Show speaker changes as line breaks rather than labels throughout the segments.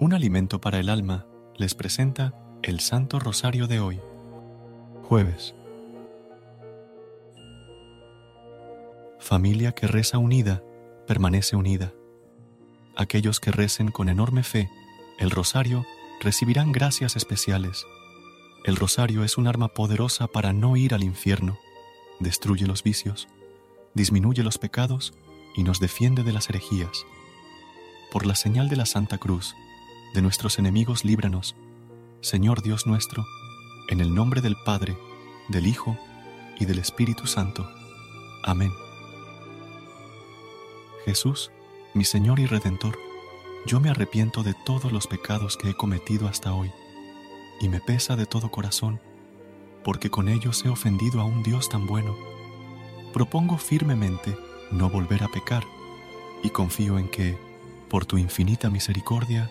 Un alimento para el alma les presenta el Santo Rosario de hoy, jueves. Familia que reza unida, permanece unida. Aquellos que recen con enorme fe el rosario recibirán gracias especiales. El rosario es un arma poderosa para no ir al infierno, destruye los vicios, disminuye los pecados y nos defiende de las herejías. Por la señal de la Santa Cruz, de nuestros enemigos líbranos, Señor Dios nuestro, en el nombre del Padre, del Hijo y del Espíritu Santo. Amén. Jesús, mi Señor y Redentor, yo me arrepiento de todos los pecados que he cometido hasta hoy, y me pesa de todo corazón, porque con ellos he ofendido a un Dios tan bueno. Propongo firmemente no volver a pecar, y confío en que, por tu infinita misericordia,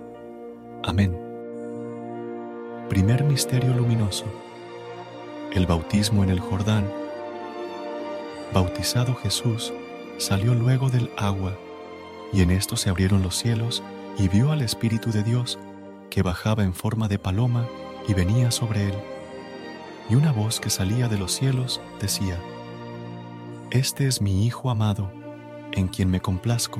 Amén. Primer Misterio Luminoso. El bautismo en el Jordán. Bautizado Jesús, salió luego del agua, y en esto se abrieron los cielos, y vio al Espíritu de Dios, que bajaba en forma de paloma y venía sobre él. Y una voz que salía de los cielos decía, Este es mi Hijo amado, en quien me complazco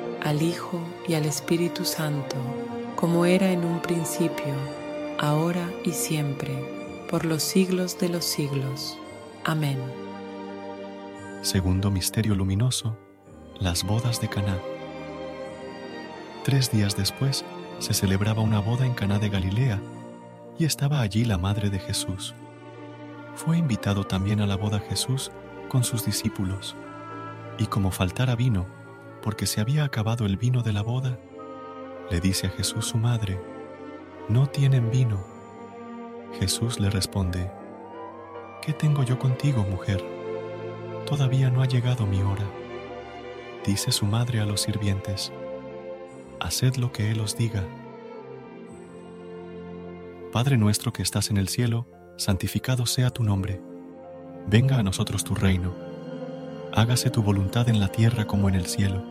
al Hijo y al Espíritu Santo, como era en un principio, ahora y siempre, por los siglos de los siglos. Amén.
Segundo Misterio Luminoso, las bodas de Caná. Tres días después se celebraba una boda en Caná de Galilea y estaba allí la madre de Jesús. Fue invitado también a la boda Jesús con sus discípulos. Y como faltara vino, porque se había acabado el vino de la boda, le dice a Jesús su madre, no tienen vino. Jesús le responde, ¿qué tengo yo contigo, mujer? Todavía no ha llegado mi hora. Dice su madre a los sirvientes, haced lo que Él os diga. Padre nuestro que estás en el cielo, santificado sea tu nombre. Venga a nosotros tu reino. Hágase tu voluntad en la tierra como en el cielo.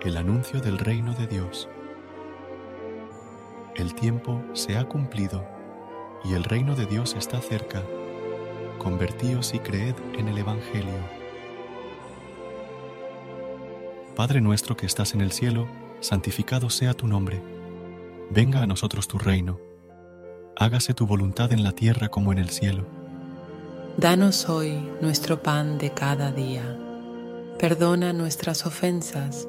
El anuncio del reino de Dios. El tiempo se ha cumplido y el reino de Dios está cerca. Convertíos y creed en el Evangelio. Padre nuestro que estás en el cielo, santificado sea tu nombre. Venga a nosotros tu reino. Hágase tu voluntad en la tierra como en el cielo.
Danos hoy nuestro pan de cada día. Perdona nuestras ofensas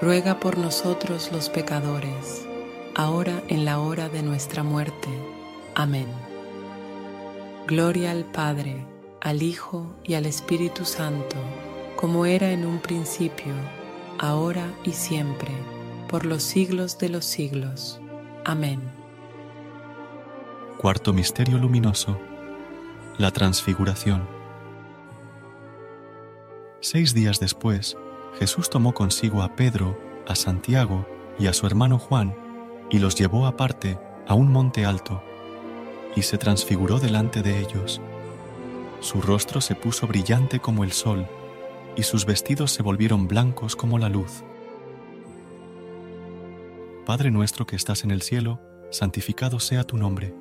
ruega por nosotros los pecadores, ahora en la hora de nuestra muerte. Amén. Gloria al Padre, al Hijo y al Espíritu Santo, como era en un principio, ahora y siempre, por los siglos de los siglos. Amén.
Cuarto Misterio Luminoso. La Transfiguración. Seis días después, Jesús tomó consigo a Pedro, a Santiago y a su hermano Juan, y los llevó aparte a un monte alto, y se transfiguró delante de ellos. Su rostro se puso brillante como el sol, y sus vestidos se volvieron blancos como la luz. Padre nuestro que estás en el cielo, santificado sea tu nombre.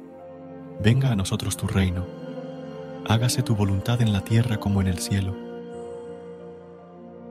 Venga a nosotros tu reino. Hágase tu voluntad en la tierra como en el cielo.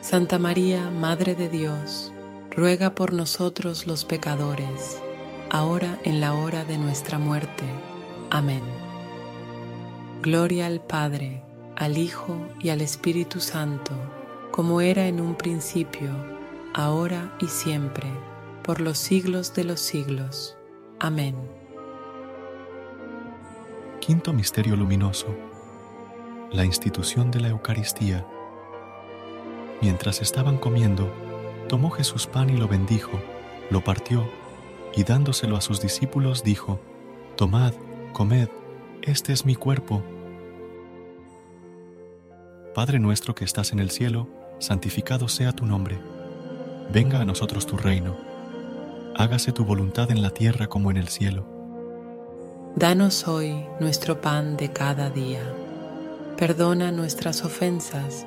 Santa María, Madre de Dios, ruega por nosotros los pecadores, ahora en la hora de nuestra muerte. Amén. Gloria al Padre, al Hijo y al Espíritu Santo, como era en un principio, ahora y siempre, por los siglos de los siglos. Amén.
Quinto Misterio Luminoso. La institución de la Eucaristía. Mientras estaban comiendo, tomó Jesús pan y lo bendijo, lo partió, y dándoselo a sus discípulos dijo, Tomad, comed, este es mi cuerpo. Padre nuestro que estás en el cielo, santificado sea tu nombre. Venga a nosotros tu reino. Hágase tu voluntad en la tierra como en el cielo.
Danos hoy nuestro pan de cada día. Perdona nuestras ofensas,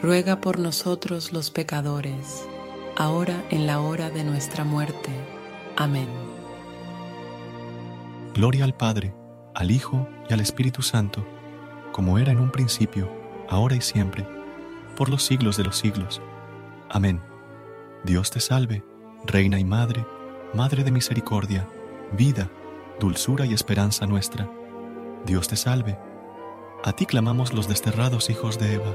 ruega por nosotros los pecadores, ahora en la hora de nuestra muerte. Amén.
Gloria al Padre, al Hijo y al Espíritu Santo, como era en un principio, ahora y siempre, por los siglos de los siglos. Amén. Dios te salve, Reina y Madre, Madre de misericordia, vida, dulzura y esperanza nuestra. Dios te salve. A ti clamamos los desterrados hijos de Eva.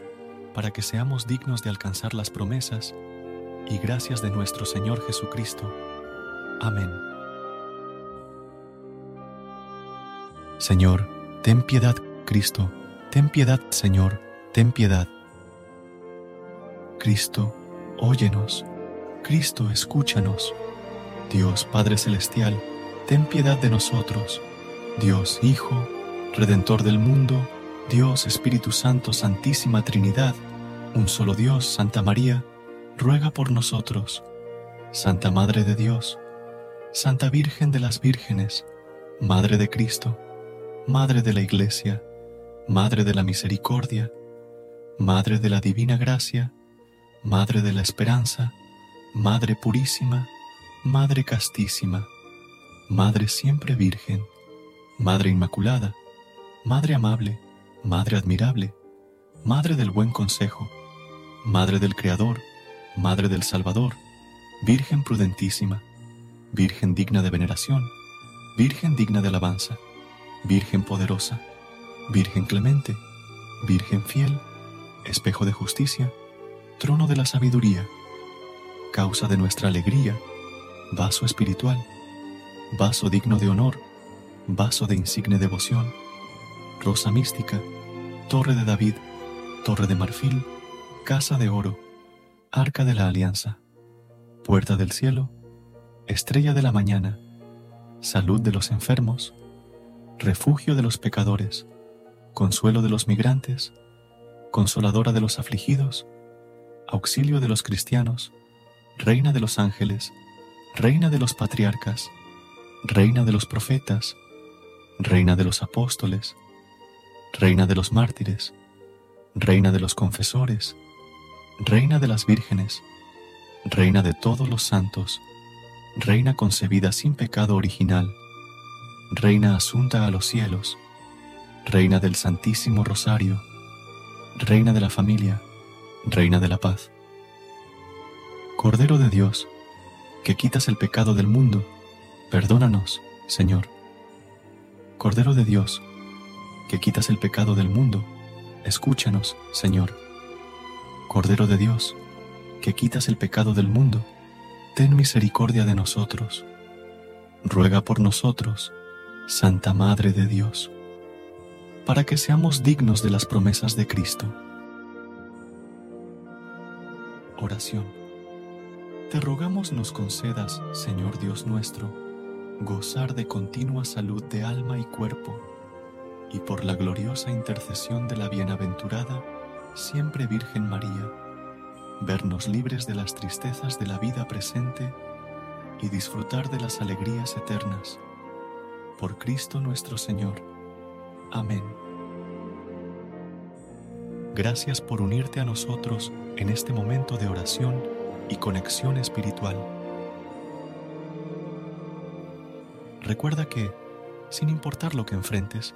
para que seamos dignos de alcanzar las promesas y gracias de nuestro Señor Jesucristo. Amén. Señor, ten piedad, Cristo, ten piedad, Señor, ten piedad. Cristo, óyenos, Cristo, escúchanos. Dios Padre Celestial, ten piedad de nosotros. Dios Hijo, Redentor del mundo, Dios Espíritu Santo, Santísima Trinidad, un solo Dios, Santa María, ruega por nosotros. Santa Madre de Dios, Santa Virgen de las Vírgenes, Madre de Cristo, Madre de la Iglesia, Madre de la Misericordia, Madre de la Divina Gracia, Madre de la Esperanza, Madre Purísima, Madre Castísima, Madre Siempre Virgen, Madre Inmaculada, Madre Amable, Madre Admirable, Madre del Buen Consejo, Madre del Creador, Madre del Salvador, Virgen prudentísima, Virgen digna de veneración, Virgen digna de alabanza, Virgen poderosa, Virgen clemente, Virgen fiel, espejo de justicia, trono de la sabiduría, causa de nuestra alegría, vaso espiritual, vaso digno de honor, vaso de insigne devoción, rosa mística, torre de David, torre de marfil, casa de oro, Arca de la Alianza, Puerta del Cielo, Estrella de la Mañana, Salud de los enfermos, refugio de los pecadores, consuelo de los migrantes, consoladora de los afligidos, auxilio de los cristianos, reina de los ángeles, reina de los patriarcas, reina de los profetas, reina de los apóstoles, reina de los mártires, reina de los confesores, reina de las vírgenes, reina de todos los santos, reina concebida sin pecado original, reina asunta a los cielos, reina del Santísimo Rosario, reina de la familia, reina de la paz. Cordero de Dios, que quitas el pecado del mundo, perdónanos, Señor. Cordero de Dios, que quitas el pecado del mundo, escúchanos, Señor. Cordero de Dios, que quitas el pecado del mundo, ten misericordia de nosotros. Ruega por nosotros, Santa Madre de Dios, para que seamos dignos de las promesas de Cristo. Oración. Te rogamos nos concedas, Señor Dios nuestro, gozar de continua salud de alma y cuerpo, y por la gloriosa intercesión de la bienaventurada, siempre Virgen María, vernos libres de las tristezas de la vida presente y disfrutar de las alegrías eternas. Por Cristo nuestro Señor. Amén. Gracias por unirte a nosotros en este momento de oración y conexión espiritual. Recuerda que, sin importar lo que enfrentes,